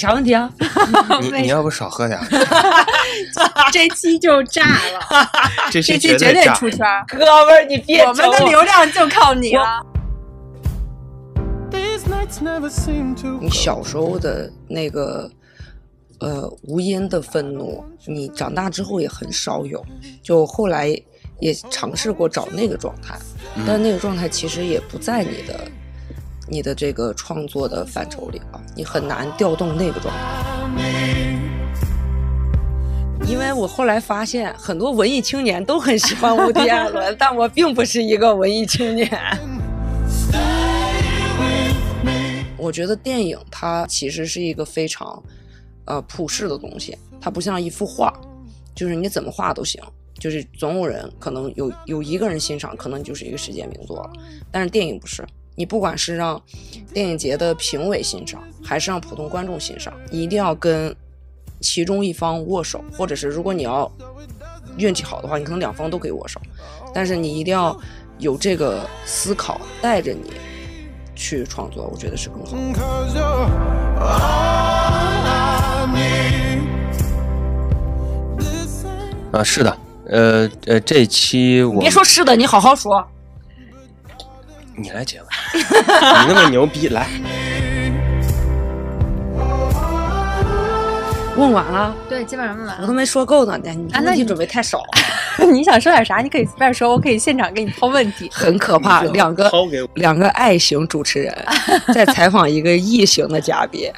啥问题啊？你 你要不少喝点，这期就炸了，这期绝对。出圈，哥们儿，你别我们的流量就靠你了。你小时候的那个呃无因的愤怒，你长大之后也很少有。就后来也尝试过找那个状态，但那个状态其实也不在你的你的这个创作的范畴里了，你很难调动那个状态。因为我后来发现，很多文艺青年都很喜欢伍迪·艾伦，但我并不是一个文艺青年。我觉得电影它其实是一个非常呃普世的东西，它不像一幅画，就是你怎么画都行，就是总有人可能有有一个人欣赏，可能就是一个世界名作了。但是电影不是，你不管是让电影节的评委欣赏，还是让普通观众欣赏，你一定要跟其中一方握手，或者是如果你要运气好的话，你可能两方都可以握手，但是你一定要有这个思考带着你去创作，我觉得是更好的。啊，是的，呃呃，这期我别说是的，你好好说。你来结尾，你那么牛逼，来，问完了，对，基本上问完我都没说够呢，你啊那你问题准备太少了，你想说点啥？你可以随便说，我可以现场给你抛问题。很可怕。两个抛给我两个爱型主持人在采访一个异型的嘉宾，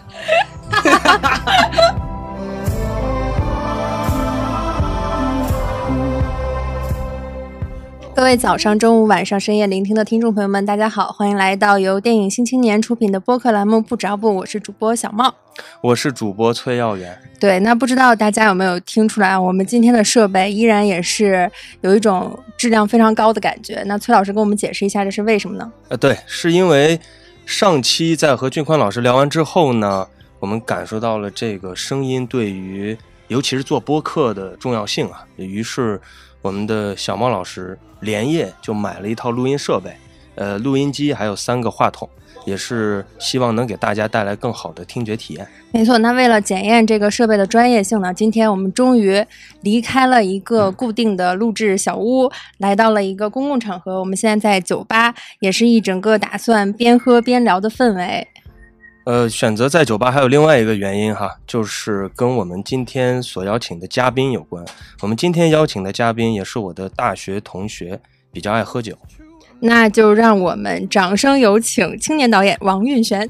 各位早上、中午、晚上、深夜聆听的听众朋友们，大家好，欢迎来到由电影新青年出品的播客栏目《不着不》，我是主播小茂。我是主播崔耀元，对，那不知道大家有没有听出来啊？我们今天的设备依然也是有一种质量非常高的感觉。那崔老师跟我们解释一下，这是为什么呢？呃，对，是因为上期在和俊宽老师聊完之后呢，我们感受到了这个声音对于尤其是做播客的重要性啊，于是我们的小茂老师连夜就买了一套录音设备，呃，录音机还有三个话筒，也是希望能给大家带来更好的听觉体验。没错，那为了检验这个设备的专业性呢，今天我们终于离开了一个固定的录制小屋，来到了一个公共场合。我们现在在酒吧，也是一整个打算边喝边聊的氛围。呃，选择在酒吧还有另外一个原因哈，就是跟我们今天所邀请的嘉宾有关。我们今天邀请的嘉宾也是我的大学同学，比较爱喝酒。那就让我们掌声有请青年导演王运璇。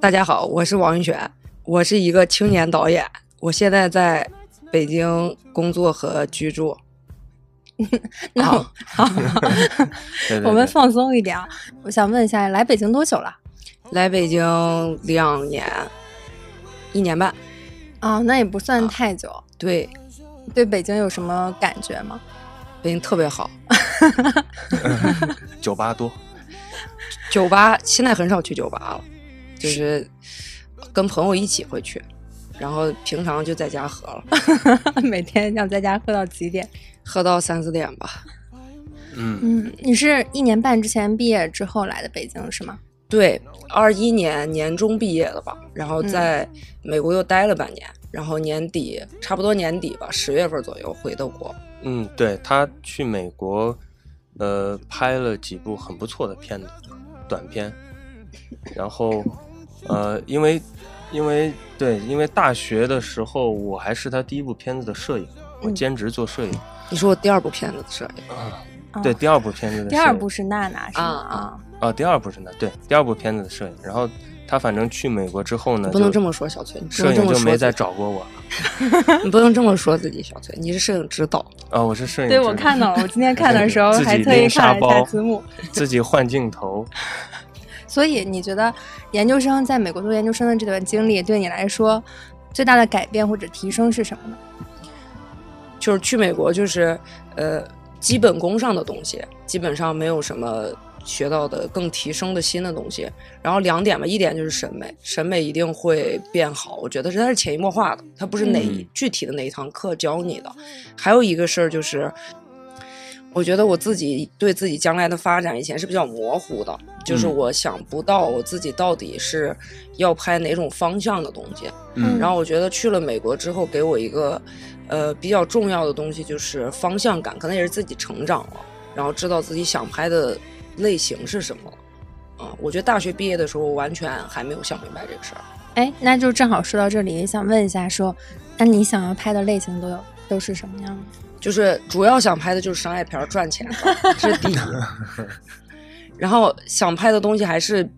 大家好，我是王云璇，我是一个青年导演，我现在在北京工作和居住。那 好我们放松一点啊。我想问一下，来北京多久了？来北京两年，一年半。啊、那也不算太久。对，对北京有什么感觉吗？北京特别好，酒吧多，酒吧现在很少去酒吧了，就是跟朋友一起会去，然后平常就在家喝了，每天想在家喝到几点？喝到三四点吧。嗯，嗯，你是一年半之前毕业之后来的北京是吗？对，二一年年中毕业的吧，然后在美国又待了半年，然后年底差不多年底吧，十月份左右回的国。嗯，对他去美国，呃，拍了几部很不错的片子，短片，然后，呃，因为，因为对，因为大学的时候我还是他第一部片子的摄影，我嗯兼职做摄影，你说我第二部片子的摄影，啊对，第二部片子的摄影第二部是娜娜是吗？啊啊。第二部是娜，对，第二部片子的摄影，然后他反正去美国之后呢，不能这么说，小崔，摄影就没再找过我。了 你不能这么说自己，小崔，你是摄影指导。啊，我是摄影，对我看到了，我今天看的时候 还特意看了一下字幕。自己换镜头，所以你觉得研究生在美国读研究生的这段经历，对你来说最大的改变或者提升是什么呢？就是去美国，就是呃基本功上的东西，基本上没有什么学到的更提升的新的东西。然后两点吧，一点就是审美，审美一定会变好，我觉得是它是潜移默化的，它不是哪、嗯具体的哪一堂课教你的。还有一个事儿就是。我觉得我自己对自己将来的发展以前是比较模糊的，就是嗯我想不到我自己到底是要拍哪种方向的东西。嗯然后我觉得去了美国之后，给我一个呃比较重要的东西就是方向感，可能也是自己成长了，然后知道自己想拍的类型是什么了。啊、我觉得大学毕业的时候完全还没有想明白这个事儿。哎，那就正好说到这里，想问一下说，那你想要拍的类型都有都是什么样的？就是主要想拍的就是商业片赚钱的，这是第一。然后想拍的东西还是，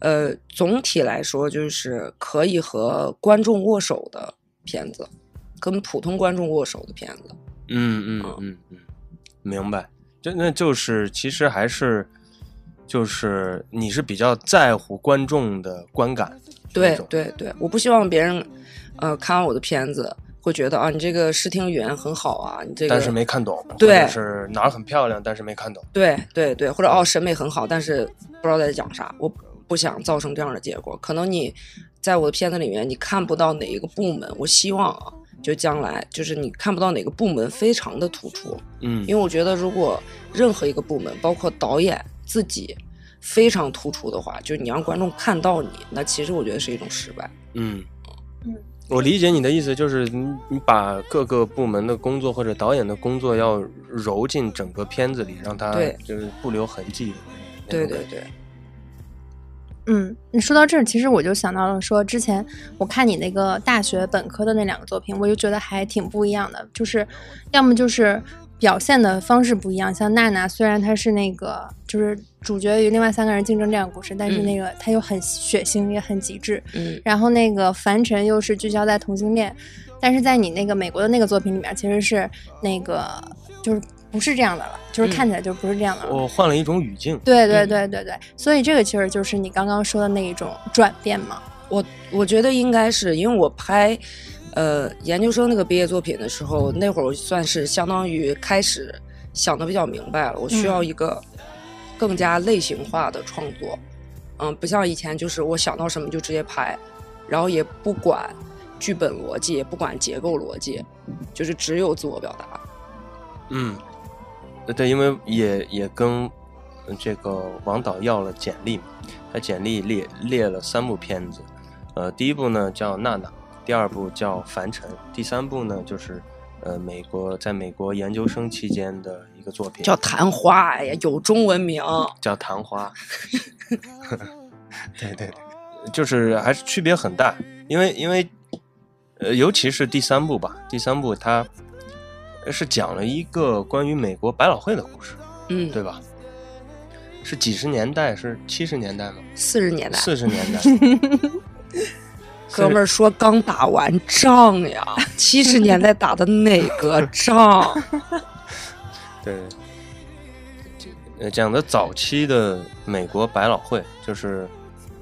呃，总体来说就是可以和观众握手的片子，跟普通观众握手的片子。嗯嗯嗯嗯，明白。就那就是其实还是就是你是比较在乎观众的观感对，对对，我不希望别人，呃，看完我的片子会觉得啊，你这个视听语言很好啊，你这个但是没看懂，对或者是哪儿很漂亮，但是没看懂。对对对，或者哦审美很好，但是不知道在讲啥，我不想造成这样的结果。可能你在我的片子里面，你看不到哪一个部门，我希望啊，就将来就是你看不到哪个部门非常的突出，嗯因为我觉得如果任何一个部门，包括导演自己非常突出的话，就是你让观众看到你，那其实我觉得是一种失败。嗯嗯，我理解你的意思，就是你你把各个部门的工作或者导演的工作要揉进整个片子里，让它对。就是不留痕迹。对对对，嗯，你说到这儿，其实我就想到了说，之前我看你那个大学本科的那两个作品，我就觉得还挺不一样的，就是要么就是表现的方式不一样，像娜娜虽然她是那个就是主角与另外三个人竞争这样的故事，但是嗯那个她又很血腥也很极致，嗯然后那个凡尘又是聚焦在同性恋，但是在你那个美国的那个作品里面，其实是那个就是不是这样的了，就是嗯看起来就不是这样的了。我换了一种语境。对对嗯对对对，所以这个其实就是你刚刚说的那一种转变嘛。我我觉得应该是因为我拍，呃，研究生那个毕业作品的时候，那会儿我算是相当于开始想的比较明白了，我需要一个更加类型化的创作，嗯，不像以前就是我想到什么就直接拍，然后也不管剧本逻辑，也不管结构逻辑，就是只有自我表达。嗯，呃对，因为也也跟呃这个王导要了简历嘛，他简历列列了三部片子，呃，第一部呢叫《娜娜》，第二部叫《凡尘》，第三部呢就是呃美国在美国研究生期间的一个作品，叫昙花，哎呀，有中文名。叫《昙花》。对对对，就是还是区别很大，因为因为呃，尤其是第三部吧，第三部它是讲了一个关于美国百老汇的故事，嗯，对吧？是几十年代，是七十年代吗？四十年代，四十年代。哥们儿说刚打完仗呀，七十年代打的哪个仗？对，呃，讲的早期的美国百老汇，就是，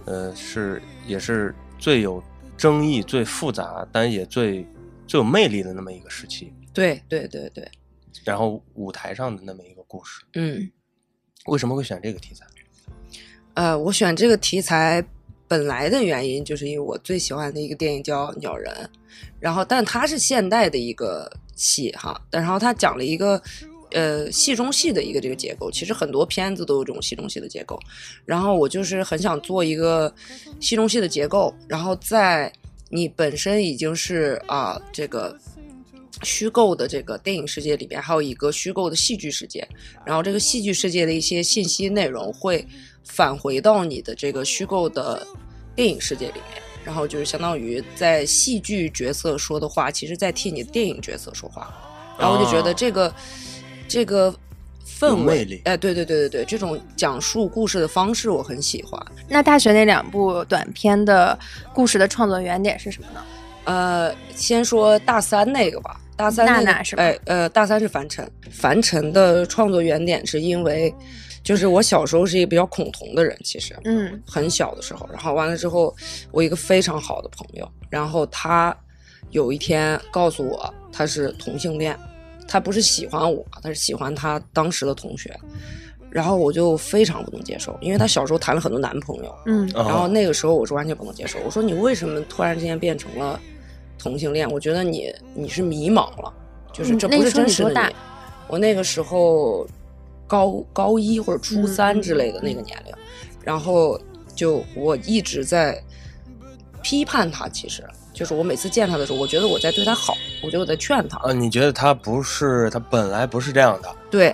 呃，是也是最有争议、最复杂，但也最最有魅力的那么一个时期。对对对对，然后舞台上的那么一个故事，嗯，为什么会选这个题材？呃，我选这个题材本来的原因就是因为我最喜欢的一个电影叫《鸟人》，然后但它是现代的一个戏哈，然后它讲了一个。呃，戏中戏的一个这个结构，其实很多片子都有这种戏中戏的结构。然后我就是很想做一个戏中戏的结构，然后在你本身已经是啊、这个虚构的这个电影世界里边，还有一个虚构的戏剧世界，然后这个戏剧世界的一些信息内容会返回到你的这个虚构的电影世界里面，然后就是相当于在戏剧角色说的话，其实在替你电影角色说话，然后我就觉得哦这个、这个氛围，哎，对对对对对，这种讲述故事的方式我很喜欢。那大学那两部短片的故事的创作原点是什么呢？呃，先说大三那个吧，大三那个娜娜是吧哎，呃，大三是凡尘，凡尘的创作原点是因为，就是我小时候是一个比较恐同的人，其实，嗯很小的时候，然后完了之后，我一个非常好的朋友，然后他有一天告诉我他是同性恋，他不是喜欢我，他是喜欢他当时的同学，然后我就非常不能接受，因为他小时候谈了很多男朋友，嗯然然后那个时候我是完全不能接受，我说你为什么突然之间变成了同性恋？我觉得你你是迷茫了，就是这不是真实的你。我那个时候高高一或者初三嗯之类的那个年龄，然后就我一直在批判他，其实就是我每次见他的时候，我觉得我在对他好，我觉得我在劝他，啊，你觉得他不是他本来不是这样的对，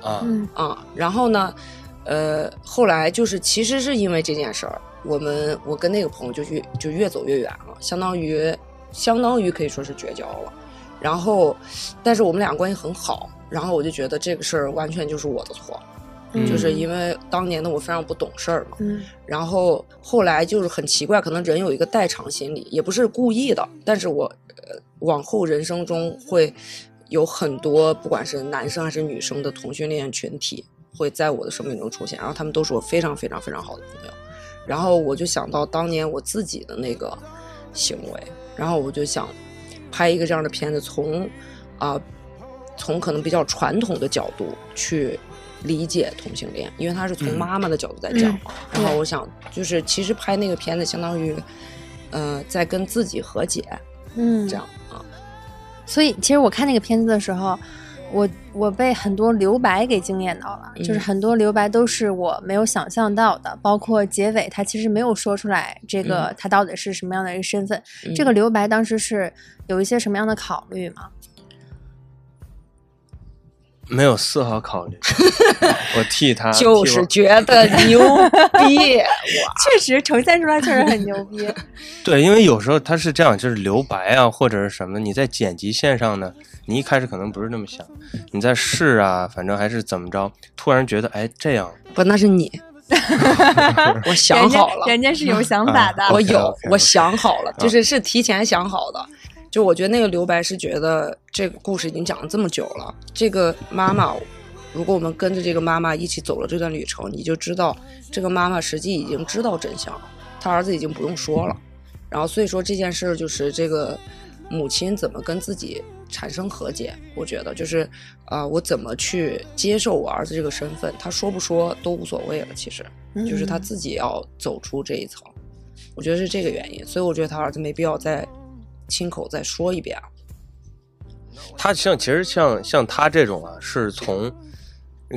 啊？嗯啊，然后呢，呃，后来就是其实是因为这件事儿，我们我跟那个朋友就越就越走越远了，相当于相当于可以说是绝交了。然后，但是我们俩关系很好，然后我就觉得这个事儿完全就是我的错，嗯就是因为当年的我非常不懂事儿嘛。嗯然后后来就是很奇怪，可能人有一个代偿心理，也不是故意的，但是我呃往后人生中会有很多不管是男生还是女生的同性恋群体会在我的生命中出现，然后他们都是我非常非常非常好的朋友，然后我就想到当年我自己的那个行为，然后我就想拍一个这样的片子，从啊、从可能比较传统的角度去理解同性恋，因为他是从嗯妈妈的角度在讲嗯嘛。然后我想，就是其实拍那个片子，相当于，呃，在跟自己和解，嗯，这样啊。所以，其实我看那个片子的时候，我我被很多留白给惊艳到了，就是嗯很多留白都是我没有想象到的，包括结尾他其实没有说出来这个嗯他到底是什么样的一个身份。嗯这个留白当时是有一些什么样的考虑吗？没有丝毫考虑，我替他就是觉得牛逼，确实呈现出来确实很牛逼。对，因为有时候他是这样，就是留白啊，或者是什么，你在剪辑线上呢，你一开始可能不是那么想，你在试啊，反正还是怎么着，突然觉得哎这样，不，那是你，我想好了，人家是有想法的。啊我有我想好了，就是是提前想好的。就我觉得那个留白是觉得这个故事已经讲了这么久了，这个妈妈，如果我们跟着这个妈妈一起走了这段旅程，你就知道这个妈妈实际已经知道真相了，她儿子已经不用说了。然后所以说这件事儿就是这个母亲怎么跟自己产生和解，我觉得就是啊、呃我怎么去接受我儿子这个身份，他说不说都无所谓了，其实。就是他嗯自己要走出这一层，我觉得是这个原因，所以我觉得他儿子没必要再亲口再说一遍啊。他像其实像像他这种啊，是从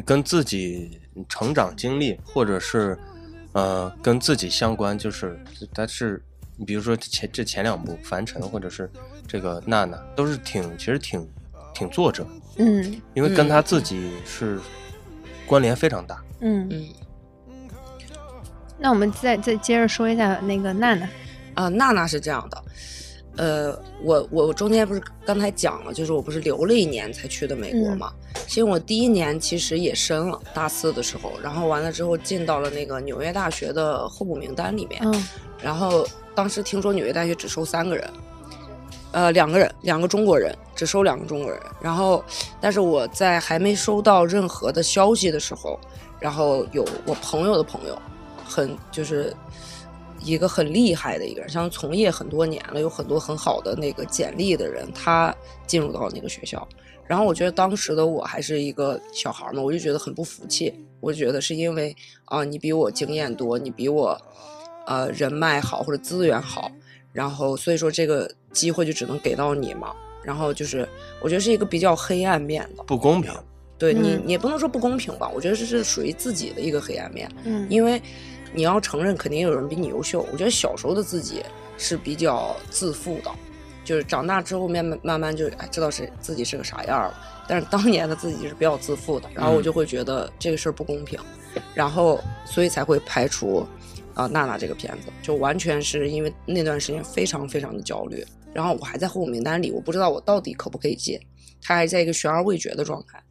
跟自己成长经历，或者是呃跟自己相关，就是他是你比如说前这前两部凡尘，或者是这个娜娜，都是挺其实挺挺作者，嗯因为跟嗯他自己是关联非常大。嗯，嗯那我们再再接着说一下那个娜娜。啊，娜娜是这样的，呃，我我中间不是刚才讲了，就是我不是留了一年才去的美国嗯嘛。其实我第一年其实也申了，大四的时候，然后完了之后进到了那个纽约大学的候补名单里面。嗯然后当时听说纽约大学只收三个人，呃，两个人，两个中国人，只收两个中国人。然后，但是我在还没收到任何的消息的时候，然后有我朋友的朋友，很就是一个很厉害的一个人，像从业很多年了，有很多很好的那个简历的人，他进入到那个学校。然后我觉得当时的我还是一个小孩嘛，我就觉得很不服气。我就觉得是因为啊、你比我经验多，你比我呃人脉好或者资源好，然后所以说这个机会就只能给到你嘛。然后就是我觉得是一个比较黑暗面的，不公平，对你也不能说不公平吧，我觉得这是属于自己的一个黑暗面。嗯因为你要承认，肯定有人比你优秀。我觉得小时候的自己是比较自负的，就是长大之后慢慢慢慢就哎知道是自己是个啥样了。但是当年的自己是比较自负的，然后我就会觉得这个事儿不公平，然后所以才会排除啊、娜娜这个片子，就完全是因为那段时间非常非常的焦虑，然后我还在候补名单里，我不知道我到底可不可以进，他还在一个悬而未决的状态。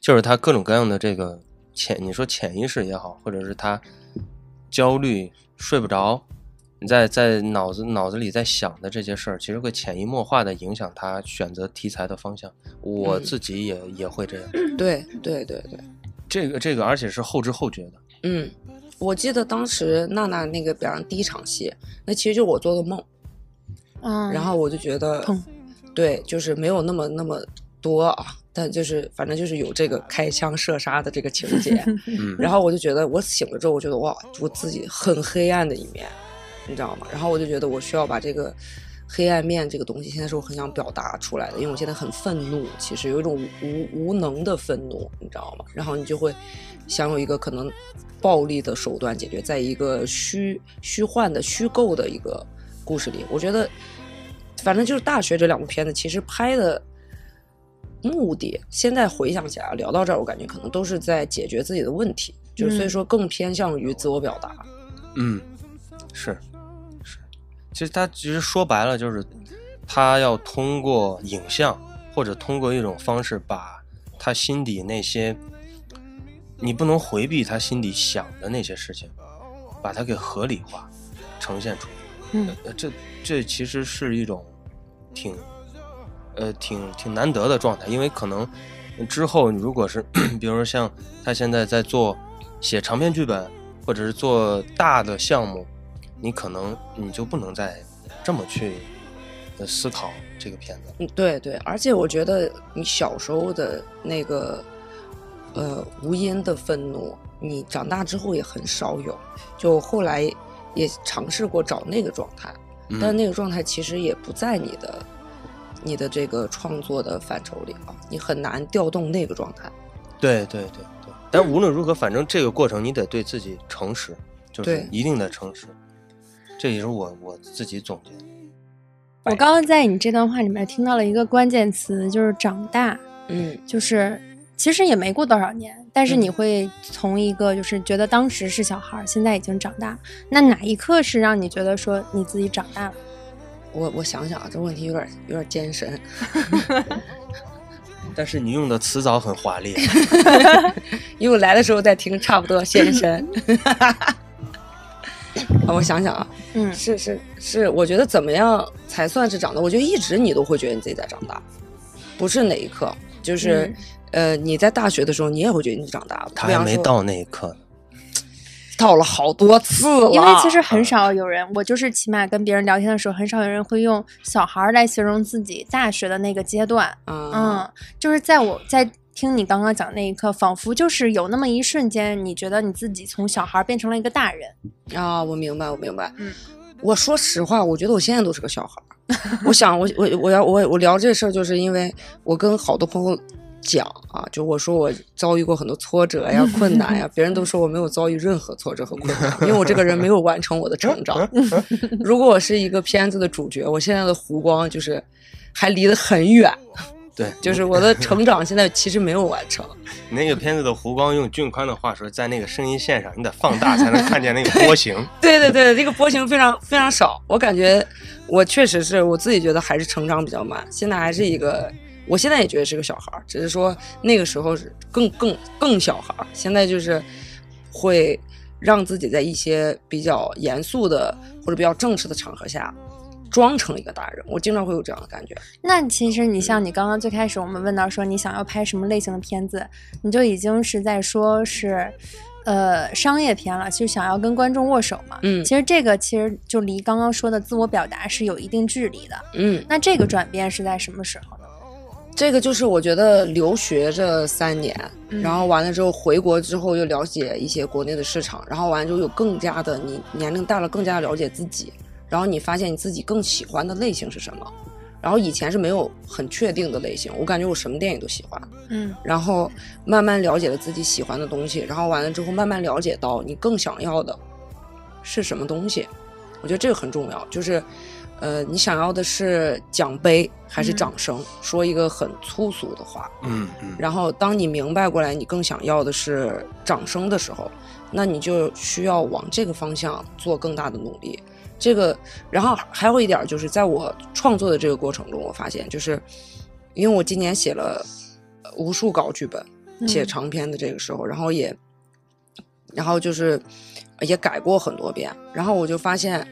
就是他各种各样的这个潜，你说潜意识也好，或者是他焦虑睡不着，你在在脑子脑子里在想的这些事儿，其实会潜移默化的影响他选择题材的方向。我嗯自己也、也会这样，对对对对。这个这个，而且是后知后觉的。嗯，我记得当时娜娜那个表演第一场戏，那其实就是我做的梦，嗯，然后我就觉得，对，就是没有那么那么多啊，但就是反正就是有这个开枪射杀的这个情节，嗯，然后我就觉得我醒了之后，我觉得哇，我自己很黑暗的一面，你知道吗？然后我就觉得我需要把这个黑暗面这个东西，现在是我很想表达出来的，因为我现在很愤怒，其实有一种无无能的愤怒，你知道吗？然后你就会想有一个可能暴力的手段解决，在一个虚虚幻的虚构的一个故事里，我觉得反正就是大学这两部片子，其实拍的。目的现在回想起来，聊到这儿，我感觉可能都是在解决自己的问题，就是所以说更偏向于自我表达。嗯，是是，其实他其实说白了就是，他要通过影像或者通过一种方式，把他心底那些你不能回避他心底想的那些事情，把它给合理化，呈现出来。嗯，呃，这这其实是一种挺。呃，挺挺难得的状态，因为可能之后如果是，比如说像他现在在做写长篇剧本，或者是做大的项目，你可能你就不能再这么去思考这个片子。嗯，对对，而且我觉得你小时候的那个呃无因的愤怒，你长大之后也很少有。就后来也尝试过找那个状态，但那个状态其实也不在你的。你的这个创作的范畴里啊，你很难调动那个状态。对对对对，但无论如何，反正这个过程你得对自己诚实，就是一定的诚实。这也是我我自己总结。我刚刚在你这段话里面听到了一个关键词，就是长大。嗯，就是其实也没过多少年，但是你会从一个就是觉得当时是小孩，现在已经长大。那哪一刻是让你觉得说你自己长大了？我我想想啊，这问题有点有点艰深，但是你用的词藻很华丽，因为我来的时候在听，差不多先生。啊，我想想啊，嗯，是是是，我觉得怎么样才算是长大？我觉得一直你都会觉得你自己在长大，不是哪一刻，就是呃，你在大学的时候，你也会觉得你长大了。他还没到那一刻呢。到了好多次了，因为其实很少有人，我就是起码跟别人聊天的时候，很少有人会用小孩来形容自己大学的那个阶段。嗯，就是在我在听你刚刚讲那一刻，仿佛就是有那么一瞬间，你觉得你自己从小孩变成了一个大人。啊，我明白，我明白。嗯，我说实话，我觉得我现在都是个小孩。我想，我我我要我我聊这事儿，就是因为我跟好多朋友。讲啊，就我说我遭遇过很多挫折呀、困难呀，别人都说我没有遭遇任何挫折和困难，因为我这个人没有完成我的成长。如果我是一个片子的主角，我现在的弧光就是还离得很远。对，就是我的成长现在其实没有完成。那个片子的弧光，用俊宽的话说，在那个声音线上，你得放大才能看见那个波形。对对对，那个波形非常非常少。我感觉我确实是我自己觉得还是成长比较慢，现在还是一个。我现在也觉得是个小孩儿，只是说那个时候是更更更小孩儿。现在就是会让自己在一些比较严肃的或者比较正式的场合下装成一个大人。我经常会有这样的感觉。那其实你像你刚刚最开始我们问到说你想要拍什么类型的片子，你就已经是在说是呃商业片了，就想要跟观众握手嘛。嗯，其实这个其实就离刚刚说的自我表达是有一定距离的。嗯，那这个转变是在什么时候呢？这个就是我觉得留学这三年，然后完了之后回国之后又了解一些国内的市场，然后完了之后有更加的你年龄大了更加了解自己，然后你发现你自己更喜欢的类型是什么，然后以前是没有很确定的类型，我感觉我什么电影都喜欢，嗯，然后慢慢了解了自己喜欢的东西，然后完了之后慢慢了解到你更想要的是什么东西，我觉得这个很重要，就是。呃，你想要的是奖杯还是掌声？说一个很粗俗的话，嗯嗯。然后，当你明白过来，你更想要的是掌声的时候，那你就需要往这个方向做更大的努力。这个，然后还有一点就是，在我创作的这个过程中，我发现，就是因为我今年写了无数稿剧本，写长篇的这个时候，然后也，然后就是也改过很多遍，然后我就发现。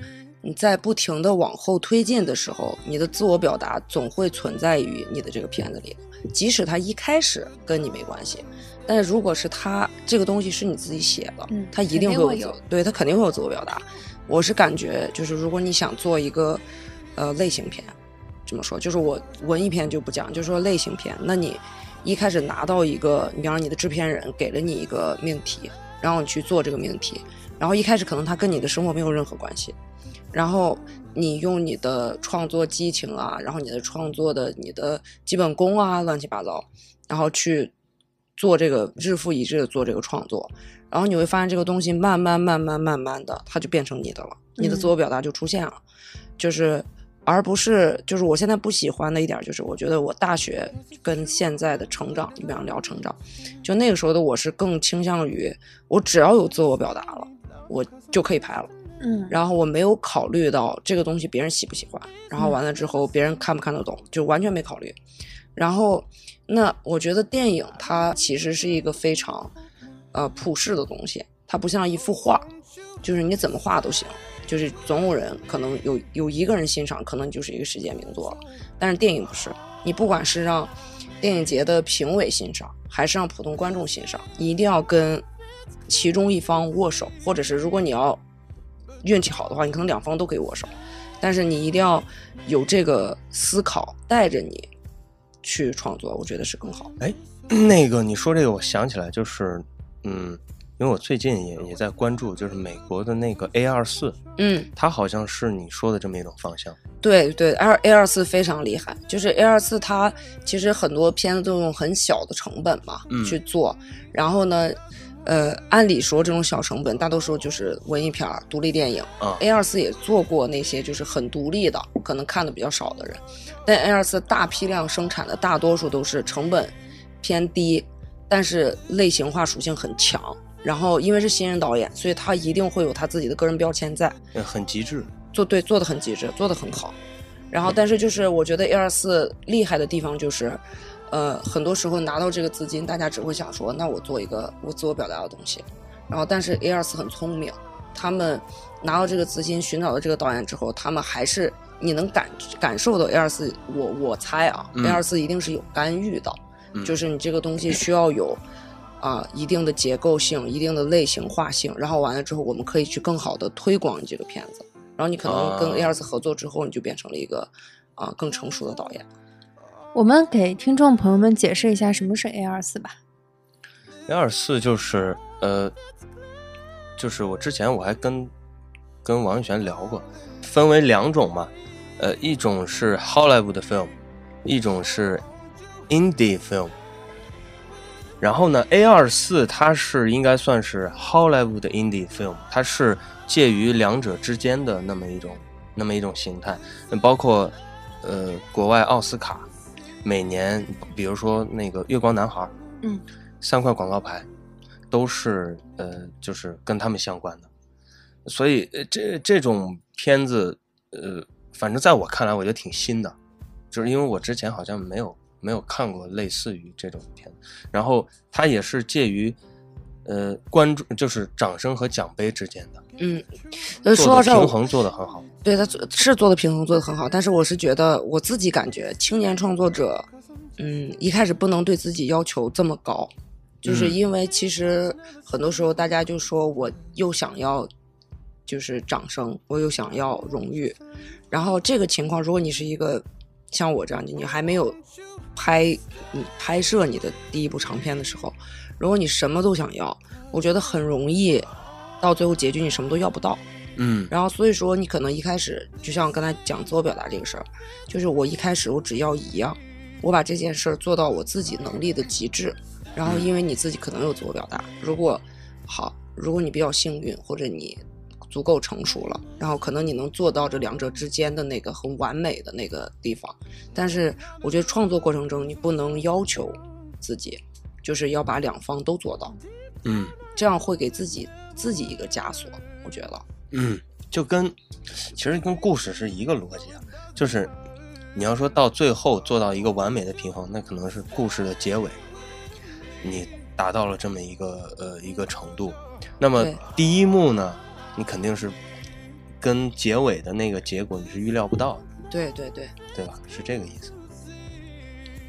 你在不停的往后推进的时候，你的自我表达总会存在于你的这个片子里，即使他一开始跟你没关系，但是如果是他这个东西是你自己写的，他一定会有，对他肯定会有自我表达。我是感觉就是，如果你想做一个呃类型片，这么说，就是我文艺片就不讲，就是说类型片，那你一开始拿到一个，你比方说你的制片人给了你一个命题，然后你去做这个命题，然后一开始可能他跟你的生活没有任何关系。然后你用你的创作激情啊，然后你的创作的你的基本功啊，乱七八糟，然后去做这个日复一日的做这个创作，然后你会发现这个东西慢慢慢慢慢慢的，它就变成你的了，你的自我表达就出现了，就是而不是就是我现在不喜欢的一点就是，我觉得我大学跟现在的成长，你比方聊成长，就那个时候的我是更倾向于我只要有自我表达了，我就可以拍了。嗯然后我没有考虑到这个东西别人喜不喜欢，然后完了之后别人看不看得懂，就完全没考虑。然后，那我觉得电影它其实是一个非常呃普世的东西，它不像一幅画，就是你怎么画都行，就是总有人可能有有一个人欣赏，可能就是一个世界名作了。但是电影不是，你不管是让电影节的评委欣赏，还是让普通观众欣赏，你一定要跟其中一方握手，或者是如果你要运气好的话，你可能两方都可以握手，但是你一定要有这个思考带着你去创作，我觉得是更好。那个你说这个，我想起来就是，嗯，因为我最近也也在关注，就是美国的那个 A 二四，嗯，它好像是你说的这么一种方向。对对，A A 二四非常厉害，就是 A 二四它其实很多片子都用很小的成本嘛、嗯去做，然后呢，呃，按理说这种小成本大多数就是文艺片儿、独立电影。啊 A 二四也做过那些就是很独立的，可能看的比较少的人，但 A 二四大批量生产的大多数都是成本偏低，但是类型化属性很强。然后因为是新人导演，所以他一定会有他自己的个人标签在。呃很极致。做对做的很极致，做的很好。然后，但是就是我觉得 A 二四厉害的地方就是，呃，很多时候拿到这个资金，大家只会想说，那我做一个我自我表达的东西。然后，但是 A 二四很聪明，他们拿到这个资金，寻找到这个导演之后，他们还是你能感感受到 A 二四，我我猜啊、嗯 a 二四一定是有干预的，嗯就是你这个东西需要有。啊，一定的结构性，一定的类型化性，然后完了之后，我们可以去更好的推广你这个片子。然后你可能跟啊 A 二四合作之后，你就变成了一个啊更成熟的导演。我们给听众朋友们解释一下什么是 A 二四吧。A 二四就是呃，就是我之前我还跟跟王宇璇聊过，分为两种嘛，呃，一种是 Hollywood film，一种是 Indie film。然后呢，A 二四它是应该算是 Hollywood Indie film，它是介于两者之间的那么一种那么一种形态，包括呃国外奥斯卡每年，比如说那个月光男孩，嗯，三块广告牌都是呃就是跟他们相关的，所以呃这这种片子呃反正在我看来我觉得挺新的，就是因为我之前好像没有没有看过类似于这种片子，然后它也是介于呃关注就是掌声和奖杯之间的，嗯，呃，说到这平衡做得很好。对他是做的平衡做得很好，但是我是觉得我自己感觉青年创作者，嗯，一开始不能对自己要求这么高，就是嗯因为其实很多时候大家就说我又想要就是掌声，我又想要荣誉，然后这个情况，如果你是一个像我这样的，你还没有拍你拍摄你的第一部长片的时候，如果你什么都想要，我觉得很容易到最后结局你什么都要不到。嗯然后所以说你可能一开始就像刚才讲自我表达这个事儿，就是我一开始我只要一样，我把这件事儿做到我自己能力的极致，然后因为你自己可能有自我表达，如果好，如果你比较幸运或者你足够成熟了，然后可能你能做到这两者之间的那个很完美的那个地方，但是我觉得创作过程中你不能要求自己，就是要把两方都做到，嗯这样会给自己自己一个枷锁，我觉得。嗯，就跟其实跟故事是一个逻辑啊，就是你要说到最后做到一个完美的平衡，那可能是故事的结尾，你达到了这么一个呃一个程度。那么第一幕呢，你肯定是跟结尾的那个结果你是预料不到的，对对对。对吧？是这个意思。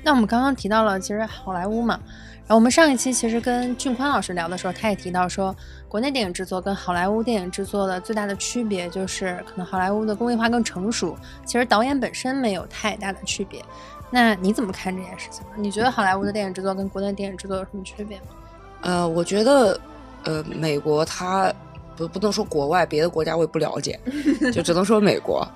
那我们刚刚提到了，其实好莱坞嘛，然后我们上一期其实跟俊宽老师聊的时候，他也提到说，国内电影制作跟好莱坞电影制作的最大的区别就是，可能好莱坞的工业化更成熟，其实导演本身没有太大的区别。那你怎么看这件事情呢？你觉得好莱坞的电影制作跟国内电影制作有什么区别吗？呃，我觉得，呃，美国它不不能说国外别的国家我也不了解，就只能说美国，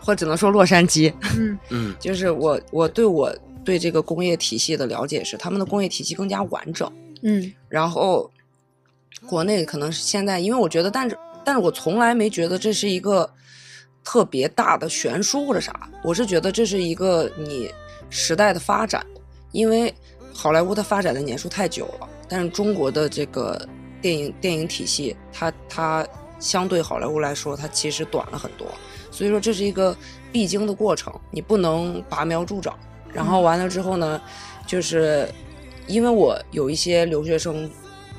或只能说洛杉矶。嗯嗯 就是我我对我对这个工业体系的了解是，他们的工业体系更加完整。嗯然后国内可能是现在，因为我觉得，但是但是我从来没觉得这是一个特别大的悬殊或者啥，我是觉得这是一个你时代的发展，因为好莱坞它发展的年数太久了，但是中国的这个电影电影体系，它它相对好莱坞来说，它其实短了很多，所以说这是一个必经的过程，你不能拔苗助长。然后完了之后呢，就是因为我有一些留学生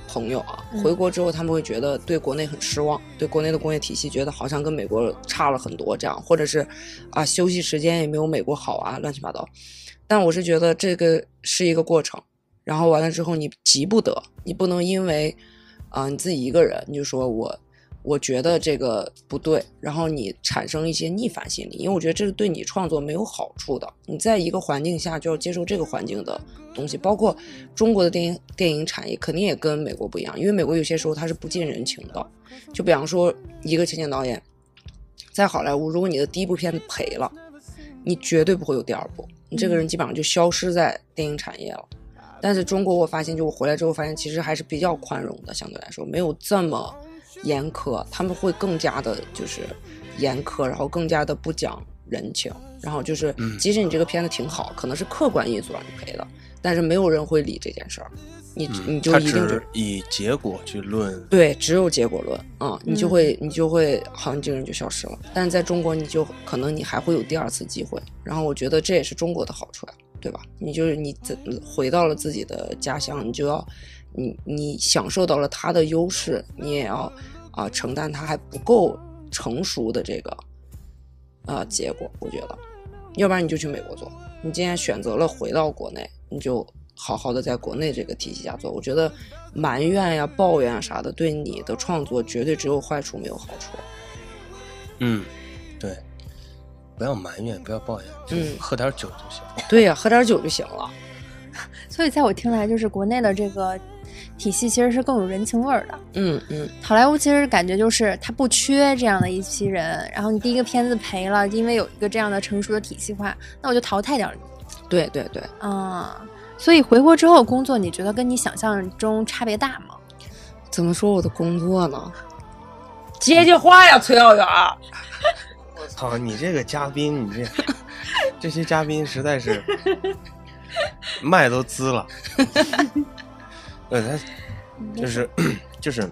朋友啊，嗯回国之后他们会觉得对国内很失望，对国内的工业体系觉得好像跟美国差了很多，这样或者是啊休息时间也没有美国好啊，乱七八糟。但我是觉得这个是一个过程，然后完了之后你急不得，你不能因为啊、你自己一个人你就说我我觉得这个不对，然后你产生一些逆反心理，因为我觉得这是对你创作没有好处的。你在一个环境下就要接受这个环境的东西，包括中国的电影电影产业肯定也跟美国不一样，因为美国有些时候它是不近人情的。就比方说一个青年导演在好莱坞，如果你的第一部片子赔了，你绝对不会有第二部，你这个人基本上就消失在电影产业了。但是中国，我发现，就我回来之后发现，其实还是比较宽容的，相对来说没有这么严苛，他们会更加的就是严苛，然后更加的不讲人情，然后就是嗯即使你这个片子挺好，可能是客观因素让你赔的，但是没有人会理这件事儿，你你就一定就只以结果去论，对，只有结果论啊、你就嗯会你就会好像这个人就消失了。但是在中国，你就可能你还会有第二次机会。然后我觉得这也是中国的好处呀，对吧？你就是你自回到了自己的家乡，你就要你你享受到了它的优势，你也要啊、承担它还不够成熟的这个啊、结果。我觉得，要不然你就去美国做。你既然选择了回到国内，你就好好的在国内这个体系下做。我觉得埋怨呀、抱怨啊啥的，对你的创作绝对只有坏处没有好处。嗯，对，不要埋怨，不要抱怨，就嗯喝点酒就行。对呀、喝点酒就行了。所以在我听来，就是国内的这个体系其实是更有人情味儿的。嗯嗯，好莱坞其实感觉就是它不缺这样的一批人，然后你第一个片子赔了，因为有一个这样的成熟的体系化，那我就淘汰掉你对对对。啊。所以回国之后工作，你觉得跟你想象中差别大吗？怎么说我的工作呢？接接话呀，崔小远。我操，你这个嘉宾，你这 这些嘉宾实在是麦都滋了。呃，他就是就是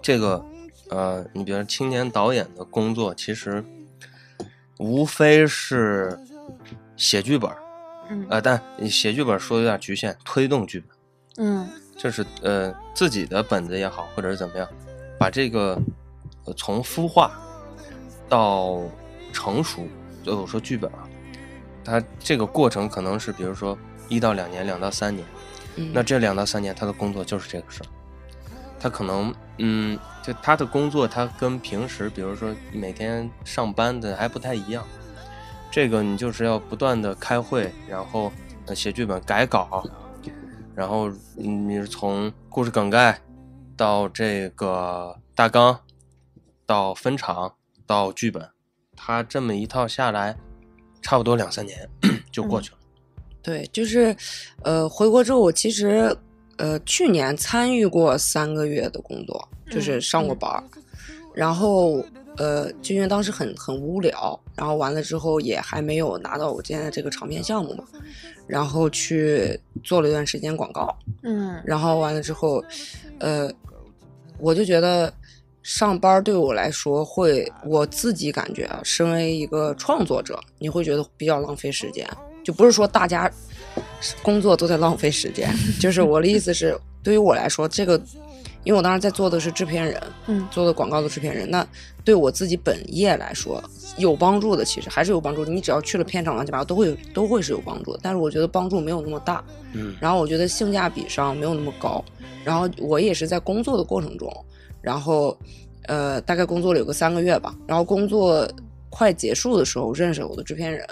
这个呃，你比如青年导演的工作，其实无非是写剧本，嗯呃，但你写剧本说的有点局限，推动剧本。嗯就是呃自己的本子也好，或者是怎么样，把这个呃从孵化到成熟，就我说剧本啊，它这个过程可能是比如说一到两年，两到三年，嗯那这两到三年他的工作就是这个事儿，他可能嗯，就他的工作他跟平时比如说每天上班的还不太一样，这个你就是要不断的开会，然后呃写剧本改稿。然后嗯你是从故事梗概到这个大纲，到分场，到剧本，他这么一套下来，差不多两三年 就过去了。对，就是，呃，回国之后，我其实，呃，去年参与过三个月的工作，就是嗯上过班儿，然后，呃，就因为当时很很无聊，然后完了之后也还没有拿到我现在这个长片项目嘛，然后去做了一段时间广告，嗯。然后完了之后，呃，我就觉得上班对我来说会，我自己感觉啊，身为一个创作者，你会觉得比较浪费时间。就不是说大家工作都在浪费时间，就是我的意思是，对于我来说，这个，因为我当时在做的是制片人，嗯做的广告的制片人，那对我自己本业来说有帮助的，其实还是有帮助的。你只要去了片场，乱七八糟都会都会是有帮助的，但是我觉得帮助没有那么大。嗯然后我觉得性价比上没有那么高。然后我也是在工作的过程中，然后呃大概工作了有个三个月吧，然后工作快结束的时候认识了我的制片人，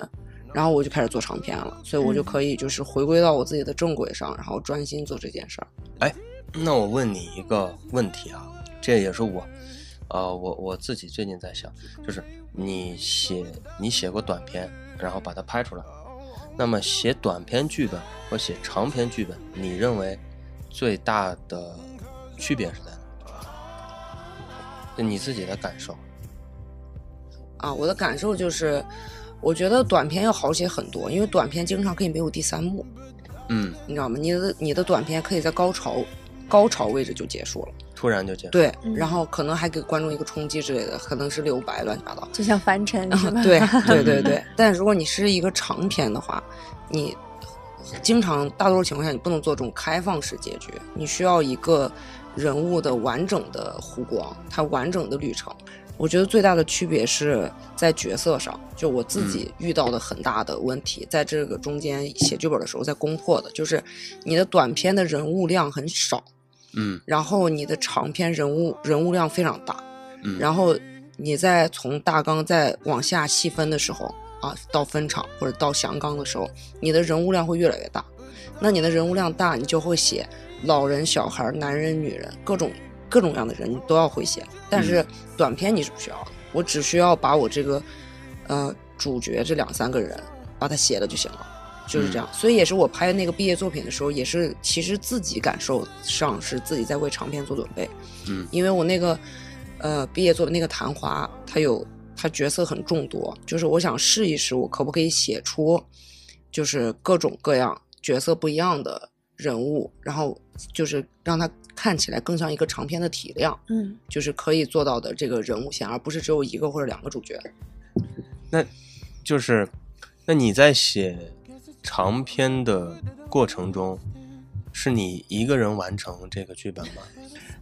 然后我就开始做长片了，所以我就嗯可以就是回归到我自己的正轨上，然后专心做这件事儿。那我问你一个问题啊，这也是我呃，我我自己最近在想，就是你写你写过短片，然后把它拍出来，那么写短篇剧本和写长篇剧本，你认为最大的区别是在哪？就你自己的感受。啊，我的感受就是，我觉得短片要好写很多，因为短片经常可以没有第三幕，嗯，你知道吗？你的你的短片可以在高潮高潮位置就结束了，突然就结束。对，嗯然后可能还给观众一个冲击之类的，可能是留白乱七八糟。就像凡尘是吧？对 对对对，但如果你是一个长篇的话，你经常大多数情况下你不能做这种开放式结局，你需要一个人物的完整的弧光，它完整的旅程。我觉得最大的区别是在角色上，就我自己遇到的很大的问题，在这个中间写剧本的时候在攻破的，就是你的短篇的人物量很少，嗯然后你的长篇人物人物量非常大，嗯，然后你再从大纲再往下细分的时候啊，到分场或者到详纲的时候，你的人物量会越来越大。那你的人物量大，你就会写老人、小孩、男人、女人，各种各种样的人你都要会写。但是短片你是不需要的，我只需要把我这个呃主角这两三个人把它写了就行了。就是这样，所以也是我拍那个毕业作品的时候，也是其实自己感受上是自己在为长篇做准备，嗯因为我那个呃毕业作的那个昙华，它有它角色很众多，就是我想试一试，我可不可以写出就是各种各样角色不一样的人物，然后就是让它看起来更像一个长篇的体量，嗯就是可以做到的这个人物线，而不是只有一个或者两个主角。那就是，那你在写长篇的过程中，是你一个人完成这个剧本吗？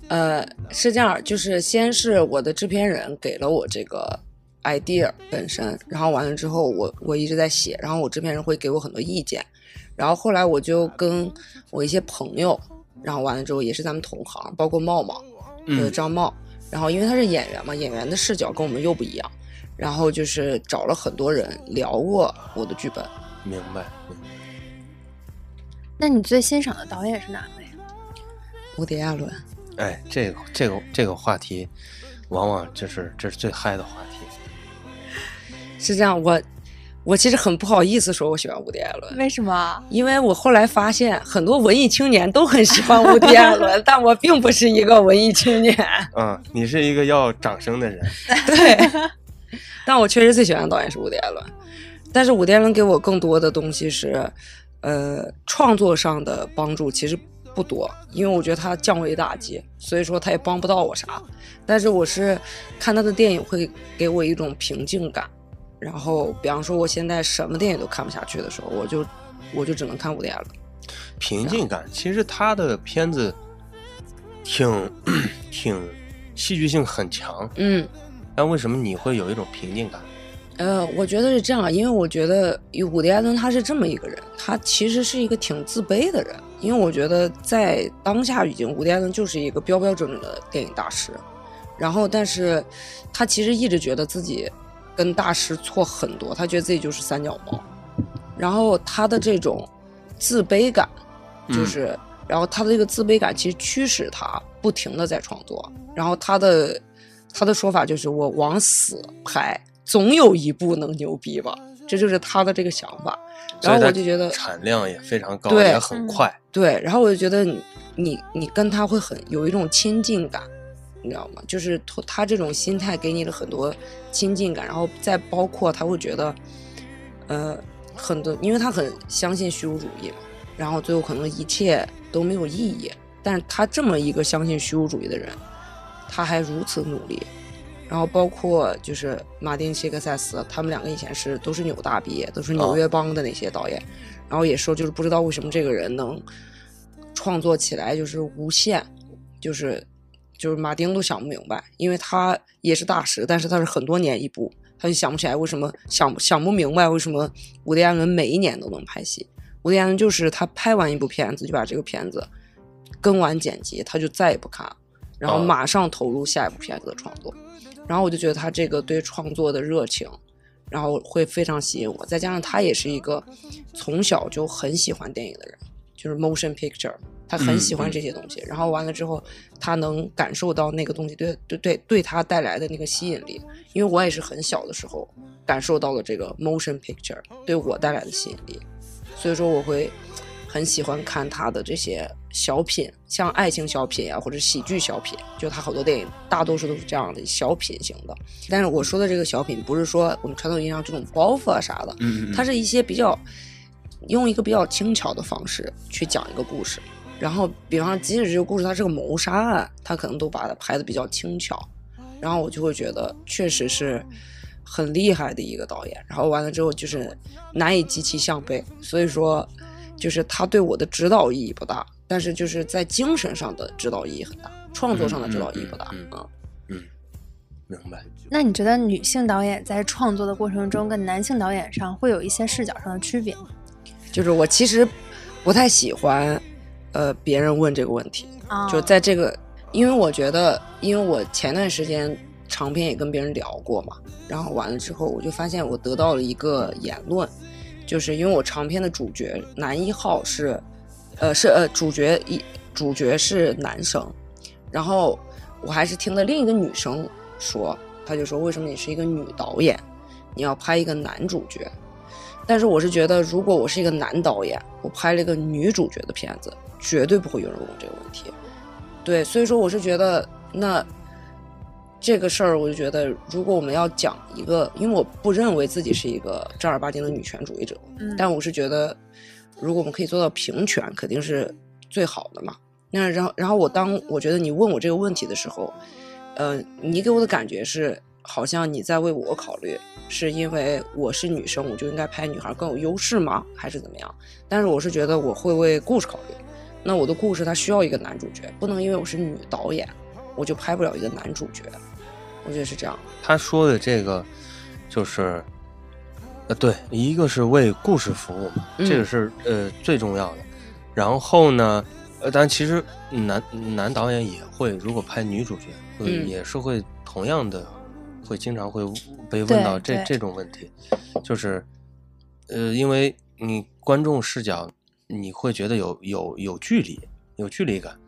呃，是这样，就是先是我的制片人给了我这个 idea 本身，然后完了之后我我一直在写，然后我制片人会给我很多意见，然后后来我就跟我一些朋友，然后完了之后也是咱们同行，包括茂茂，呃嗯张茂，然后因为他是演员嘛，演员的视角跟我们又不一样，然后就是找了很多人聊过我的剧本，明白。明白那你最欣赏的导演是哪位？伍迪·亚伦。哎，这个这个这个话题，往往就是这是最嗨的话题。是这样，我我其实很不好意思说我喜欢伍迪·艾伦，为什么？因为我后来发现很多文艺青年都很喜欢伍迪·艾伦，但我并不是一个文艺青年。嗯，你是一个要掌声的人。对，但我确实最喜欢的导演是伍迪·艾伦，但是伍迪·艾伦给我更多的东西是，呃，创作上的帮助其实不多，因为我觉得他降维打击，所以说他也帮不到我啥。但是我是看他的电影会给我一种平静感，然后比方说我现在什么电影都看不下去的时候，我就我就只能看伍迪·艾伦。平静感，其实他的片子挺 挺戏剧性很强，嗯。但为什么你会有一种平静感？呃，我觉得是这样，因为我觉得伍迪·艾伦他是这么一个人，他其实是一个挺自卑的人。因为我觉得在当下语境，伍迪·艾伦就是一个标标准准的电影大师。然后，但是他其实一直觉得自己跟大师错很多，他觉得自己就是三脚猫。然后他的这种自卑感，就是，然后他的这个自卑感其实驱使他不停的在创作。然后他的他的说法就是我往死拍，总有一部能牛逼吧，这就是他的这个想法。然后我就觉得产量也非常高，对也很快。对，然后我就觉得你你你跟他会很有一种亲近感，你知道吗？就是他他这种心态给你了很多亲近感，然后再包括他会觉得，呃，很多，因为他很相信虚无主义嘛，然后最后可能一切都没有意义，但是他这么一个相信虚无主义的人，他还如此努力。然后包括就是马丁·切克塞斯，他们两个以前是都是纽大毕业，都是纽约帮的那些导演，然后也说就是不知道为什么这个人能创作起来就是无限，就是就是马丁都想不明白，因为他也是大师，但是他是很多年一部，他就想不起来为什么想想不明白为什么伍迪·艾伦每一年都能拍戏。伍迪·艾伦就是他拍完一部片子就把这个片子跟完剪辑，他就再也不看，然后哦马上投入下一部片子的创作。然后我就觉得他这个对创作的热情，然后会非常吸引我。再加上他也是一个从小就很喜欢电影的人，就是 motion picture，他很喜欢这些东西，然后完了之后，他能感受到那个东西对对对对他带来的那个吸引力。因为我也是很小的时候感受到了这个 motion picture 对我带来的吸引力，所以说我会很喜欢看他的这些小品，像爱情小品啊，或者喜剧小品，就他好多电影大多数都是这样的小品型的。但是我说的这个小品，不是说我们传统意义上这种包袱啊啥的，嗯它是一些比较用一个比较轻巧的方式去讲一个故事。然后，比方，即使这个故事它是个谋杀案，他可能都把它拍的比较轻巧，然后我就会觉得确实是很厉害的一个导演。然后完了之后就是难以及其项背，所以说就是他对我的指导意义不大，但是就是在精神上的指导意义很大，创作上的指导意义不大。嗯嗯嗯嗯，明白。那你觉得女性导演在创作的过程中跟男性导演上会有一些视角上的区别吗？就是我其实不太喜欢，呃，别人问这个问题。啊就在这个，因为我觉得，因为我前段时间长篇也跟别人聊过嘛，然后完了之后，我就发现我得到了一个言论，就是因为我长篇的主角男一号是，呃，是呃主角一主角是男生，然后我还是听了另一个女生说，她就说为什么你是一个女导演，你要拍一个男主角。但是我是觉得，如果我是一个男导演，我拍了一个女主角的片子，绝对不会有人问这个问题。对，所以说我是觉得，那这个事儿，我就觉得，如果我们要讲一个，因为我不认为自己是一个正儿八经的女权主义者，嗯但我是觉得，如果我们可以做到平权，肯定是最好的嘛。那然后，然后我当我觉得你问我这个问题的时候，呃，你给我的感觉是，好像你在为我考虑，是因为我是女生，我就应该拍女孩更有优势吗？还是怎么样？但是我是觉得我会为故事考虑。那我的故事它需要一个男主角，不能因为我是女导演，我就拍不了一个男主角。我觉得是这样。他说的这个就是，呃，对，一个是为故事服务嘛，嗯这个是呃最重要的。然后呢，呃，但其实男男导演也会，如果拍女主角，会、嗯也是会同样的，会经常会被问到这这种问题，就是呃，因为你观众视角，你会觉得有有有距离，有距离感。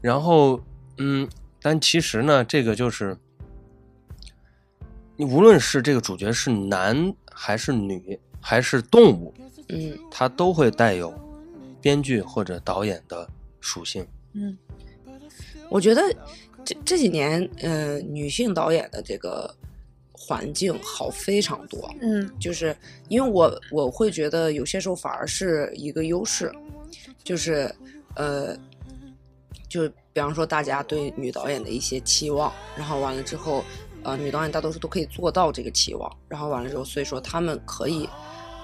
然后，嗯，但其实呢，这个就是。你无论是这个主角是男还是女还是动物，嗯它都会带有编剧或者导演的属性。嗯我觉得这这几年，呃，女性导演的这个环境好非常多。嗯就是因为我我会觉得有些时候反而是一个优势，就是呃，就比方说大家对女导演的一些期望，然后完了之后，呃，女导演大多数都可以做到这个期望，然后完了之后，所以说他们可以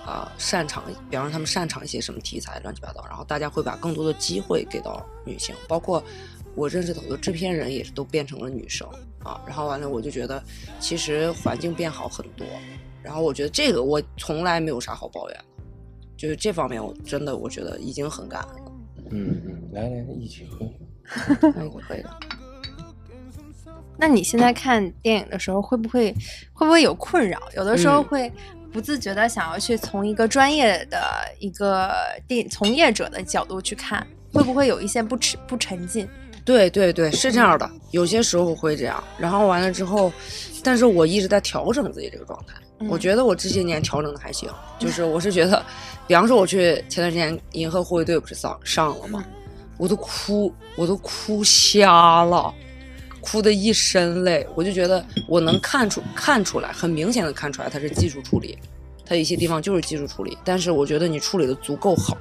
啊、擅长，比方说他们擅长一些什么题材，乱七八糟，然后大家会把更多的机会给到女性，包括我认识的很多制片人也是都变成了女生啊，然后完了我就觉得其实环境变好很多，然后我觉得这个我从来没有啥好抱怨的，就是这方面我真的我觉得已经很感恩了，嗯嗯，来来一起喝。嗯，可以的。那你现在看电影的时候，会不会会不会有困扰？有的时候嗯会不自觉的想要去从一个专业的一个电从业者的角度去看，会不会有一些不沉不沉浸？对对对，是这样的，有些时候会这样，然后完了之后，但是我一直在调整自己这个状态。我嗯觉得我这些年调整的还行，就是我是觉得，比方说我去前段时间《银河护卫队》不是上上了吗？我都哭，我都哭瞎了，哭的一身泪。我就觉得我能看出看出来，很明显的看出来它是技术处理，它有一些地方就是技术处理，但是我觉得你处理的足够好，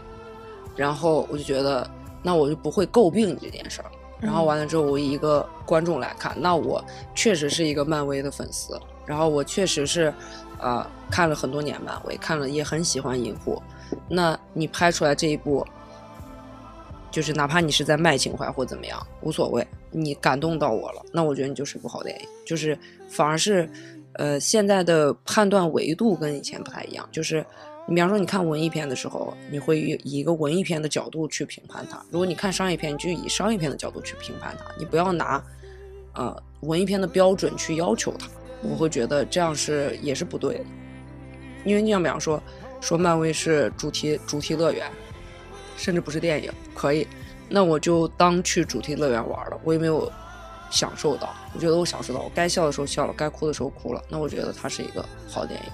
然后我就觉得那我就不会诟病你这件事儿。然后完了之后，我一个观众来看，那我确实是一个漫威的粉丝，然后我确实是，呃，看了很多年漫威，看了也很喜欢银护。那你拍出来这一部，就是哪怕你是在卖情怀或怎么样，无所谓，你感动到我了，那我觉得你就是一部好电影。就是反而是，呃，现在的判断维度跟以前不太一样，就是。你比方说，你看文艺片的时候，你会以一个文艺片的角度去评判它；如果你看商业片，你就以商业片的角度去评判它。你不要拿，呃，文艺片的标准去要求它。我会觉得这样是也是不对的，因为你像比方说，说漫威是主题主题乐园，甚至不是电影，可以，那我就当去主题乐园玩了，我也没有享受到。我觉得我享受到，我该笑的时候笑了，该哭的时候哭了。那我觉得它是一个好电影。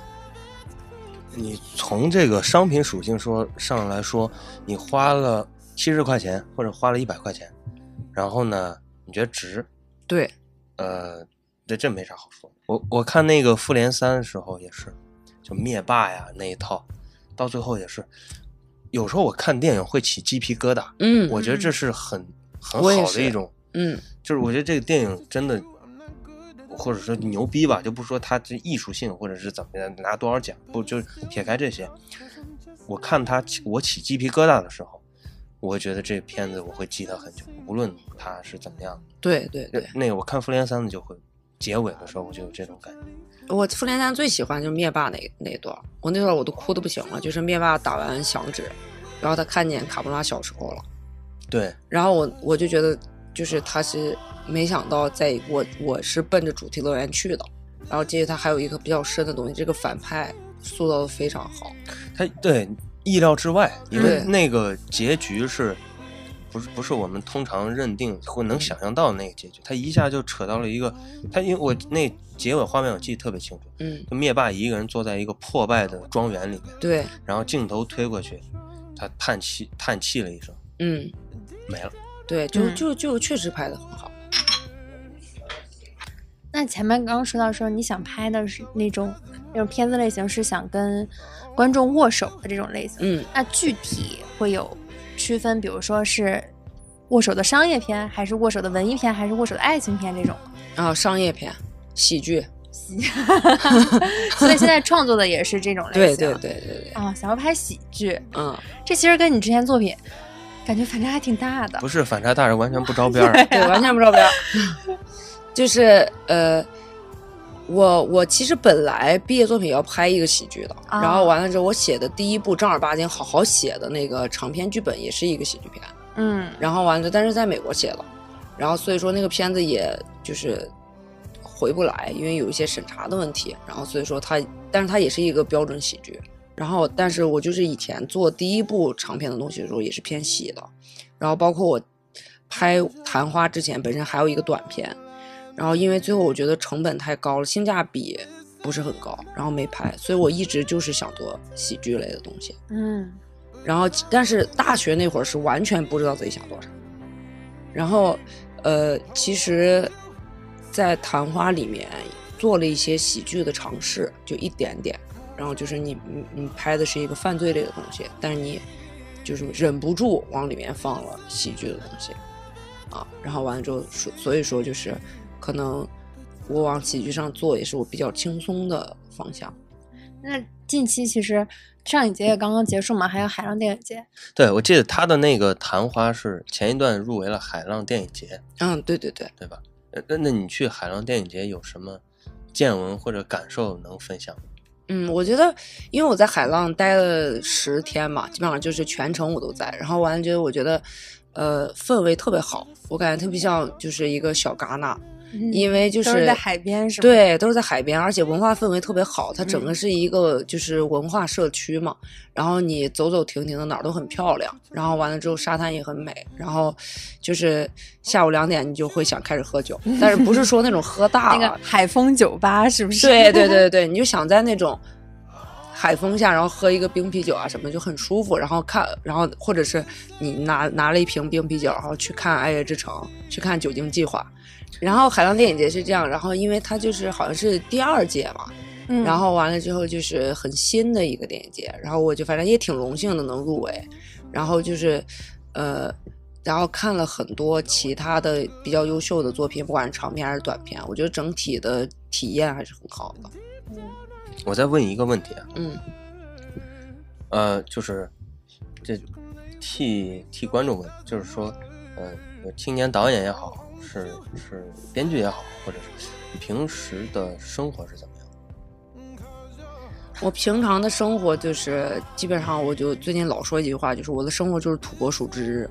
你从这个商品属性说上来说，你花了七十块钱或者花了一百块钱，然后呢，你觉得值？对，呃，这这没啥好说。我我看那个《复联三》的时候也是，就灭霸呀那一套，到最后也是，有时候我看电影会起鸡皮疙瘩。嗯我觉得这是很很好的一种，嗯就是我觉得这个电影真的，或者说牛逼吧，就不说他这艺术性或者是怎么样拿多少奖，不就撇开这些，我看他我起鸡皮疙瘩的时候，我会觉得这片子我会记得很久，无论他是怎么样。对对对，那个我看《复联三》的就会，结尾的时候我就有这种感觉。我复联三最喜欢就是灭霸那那一段，我那段儿我都哭的不行了，就是灭霸打完响指，然后他看见卡布拉小时候了，对，然后我我就觉得就是他是没想到在我我是奔着主题乐园去的，然后接着他还有一个比较深的东西，这个反派塑造的非常好，他对意料之外，因为那个结局是。不是不是我们通常认定或能想象到的那个结局，他一下就扯到了一个，他因为我那结尾画面我记得特别清楚，嗯，就灭霸一个人坐在一个破败的庄园里面，对，然后镜头推过去，他叹气叹气了一声，嗯，没了。对，就嗯。就就确实拍的很好，那前面刚刚说到说你想拍的是那种那种片子类型，是想跟观众握手的这种类型。嗯，那具体会有区分，比如说是握手的商业片，还是握手的文艺片，还是握手的爱情片这种？然后商业片、喜剧，所以现在创作的也是这种类型。对对对对对，啊、想要拍喜剧，嗯，这其实跟你之前作品感觉反差还挺大的不。是反差大是完全不着边儿。对，完全不着边儿。就是呃，我我其实本来毕业作品要拍一个喜剧的，啊然后完了之后，我写的第一部正儿八经好好写的那个长篇剧本也是一个喜剧片，嗯然后完了，但是在美国写了，然后所以说那个片子也就是回不来，因为有一些审查的问题，然后所以说它，但是它也是一个标准喜剧。然后，但是我就是以前做第一部长片的东西的时候，也是偏喜的。然后包括我拍《昙花》之前，本身还有一个短片，然后因为最后我觉得成本太高了，性价比不是很高，然后没拍。所以我一直就是想做喜剧类的东西。嗯然后，但是大学那会儿是完全不知道自己想做啥。然后，呃，其实，在《昙花》里面做了一些喜剧的尝试，就一点点。然后就是你你你拍的是一个犯罪类的东西，但是你就是忍不住往里面放了喜剧的东西，啊，然后完了之后说，所以说就是可能我往喜剧上做也是我比较轻松的方向。那近期其实上影节也刚刚结束嘛，还有海浪电影节。对，我记得他的那个《昙花》是前一段入围了海浪电影节，嗯，对对对。对吧？呃那那你去海浪电影节有什么见闻或者感受能分享吗？嗯，我觉得，因为我在海浪待了十天嘛，基本上就是全程我都在，然后完了觉得我觉得，呃，氛围特别好，我感觉特别像就是一个小戛纳，因为就是在海边是吧？对，都是在海边，而且文化氛围特别好。它整个嗯是一个就是文化社区嘛，然后你走走停停的哪儿都很漂亮，然后完了之后沙滩也很美，然后就是下午两点你就会想开始喝酒，但是不是说那种喝大了，那个海风酒吧是不是？对对对 对，你就想在那种海风下，然后喝一个冰啤酒啊什么，就很舒服。然后看，然后或者是你拿拿了一瓶冰啤酒，然后去看《爱乐之城》，去看《酒精计划》。然后海浪电影节是这样，然后因为它就是好像是第二届嘛，嗯，然后完了之后就是很新的一个电影节，然后我就反正也挺荣幸的能入围，然后就是呃，然后看了很多其他的比较优秀的作品，不管是长片还是短片，我觉得整体的体验还是很好的。我再问一个问题啊，嗯呃，就是这替替观众问，就是说，呃，青年导演也好，是是编剧也好，或者是你平时的生活是怎么样？我平常的生活就是基本上，我就最近老说一句话，就是我的生活就是土拨鼠之日，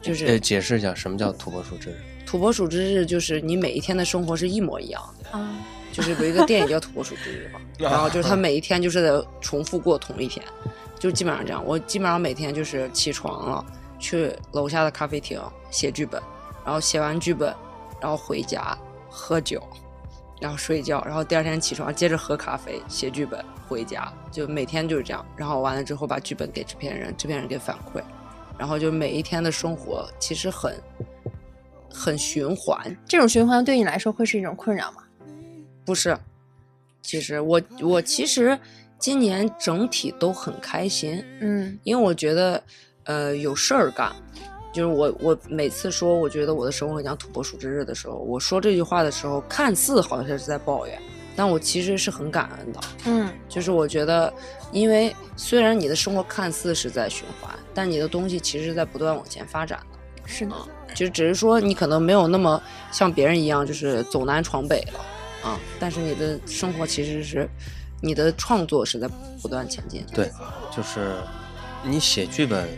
就呃，是解释一下什么叫土拨鼠之日？土拨鼠之日，就是你每一天的生活是一模一样的。啊，就是有一个电影叫《土拨鼠之日》嘛，然后就是他每一天就是在重复过同一天，就基本上这样。我基本上每天就是起床了，去楼下的咖啡厅写剧本，然后写完剧本，然后回家喝酒，然后睡觉，然后第二天起床接着喝咖啡写剧本，回家就每天就是这样。然后完了之后把剧本给制片人，制片人给反馈，然后就每一天的生活其实很很循环，这种循环对你来说会是一种困扰吗？不是，其实我我其实今年整体都很开心，嗯因为我觉得呃有事儿干。就是我我每次说我觉得我的生活很像土拨鼠之日的时候，我说这句话的时候，看似好像是在抱怨，但我其实是很感恩的。嗯就是我觉得，因为虽然你的生活看似是在循环，但你的东西其实是在不断往前发展的。是的，就只是说你可能没有那么像别人一样，就是走南闯北了啊，但是你的生活其实是，你的创作是在不断前进的。对，就是你写剧本，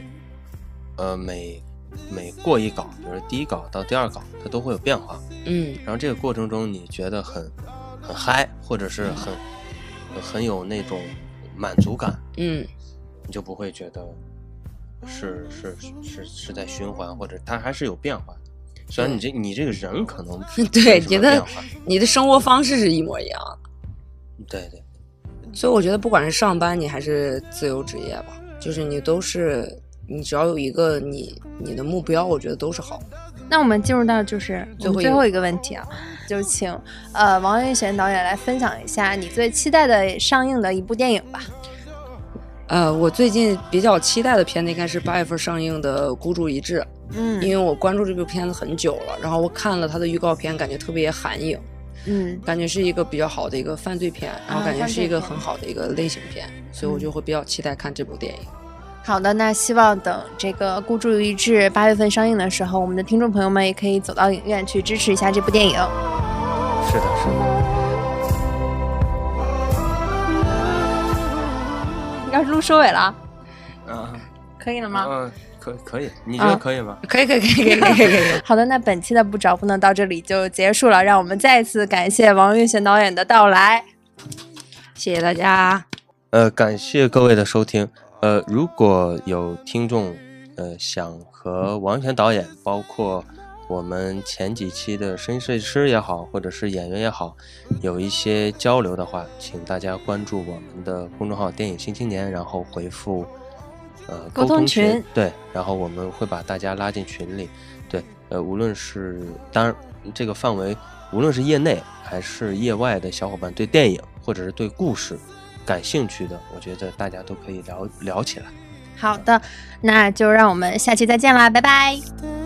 呃，每每过一稿，比如说第一稿到第二稿，它都会有变化。嗯。然后这个过程中，你觉得很很嗨，或者是很很有那种满足感，嗯。你就不会觉得是是是是在循环，或者它还是有变化。虽然你这你这个人可能 对你的你的生活方式是一模一样的，对对。所以我觉得不管是上班你还是自由职业吧，就是你都是你只要有一个你你的目标，我觉得都是好的。那我们进入到就是最后一个问题啊，就请呃王云贤导演来分享一下你最期待的上映的一部电影吧。呃，我最近比较期待的片子应该是八月份上映的《孤注一掷》，嗯因为我关注这部片子很久了，然后我看了它的预告片，感觉特别寒影，嗯感觉是一个比较好的一个犯罪片，然后啊感觉是一个很好的一个类型片，所以我就嗯会比较期待看这部电影。好的，那希望等这个《孤注一掷》八月份上映的时候，我们的听众朋友们也可以走到影院去支持一下这部电影。是的是的。要是录收尾了，啊可以了吗？嗯，可可以，你觉啊得可以吗？可以，可以，可以，可以，可以，可以。好的，那本期的不找不能到这里就结束了，让我们再次感谢王运贤导演的到来。谢谢大家。呃，感谢各位的收听。呃，如果有听众呃想和王全导演，包括我们前几期的声音设计师也好，或者是演员也好，有一些交流的话，请大家关注我们的公众号“电影新青年”，然后回复呃沟通群，群对，然后我们会把大家拉进群里。对，呃，无论是当然这个范围，无论是业内还是业外的小伙伴，对电影或者是对故事感兴趣的，我觉得大家都可以聊聊起来。好的，那就让我们下期再见啦，拜拜。